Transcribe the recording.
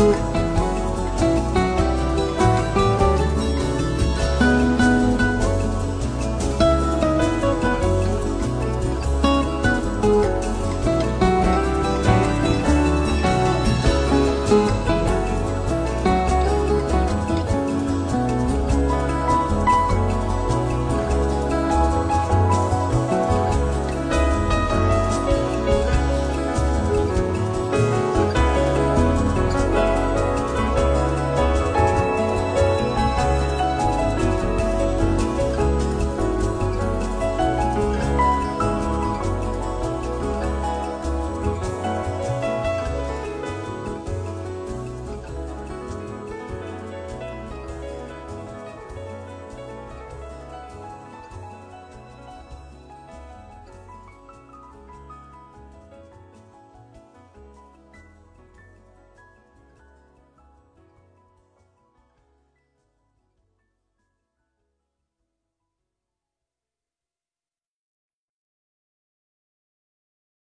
you.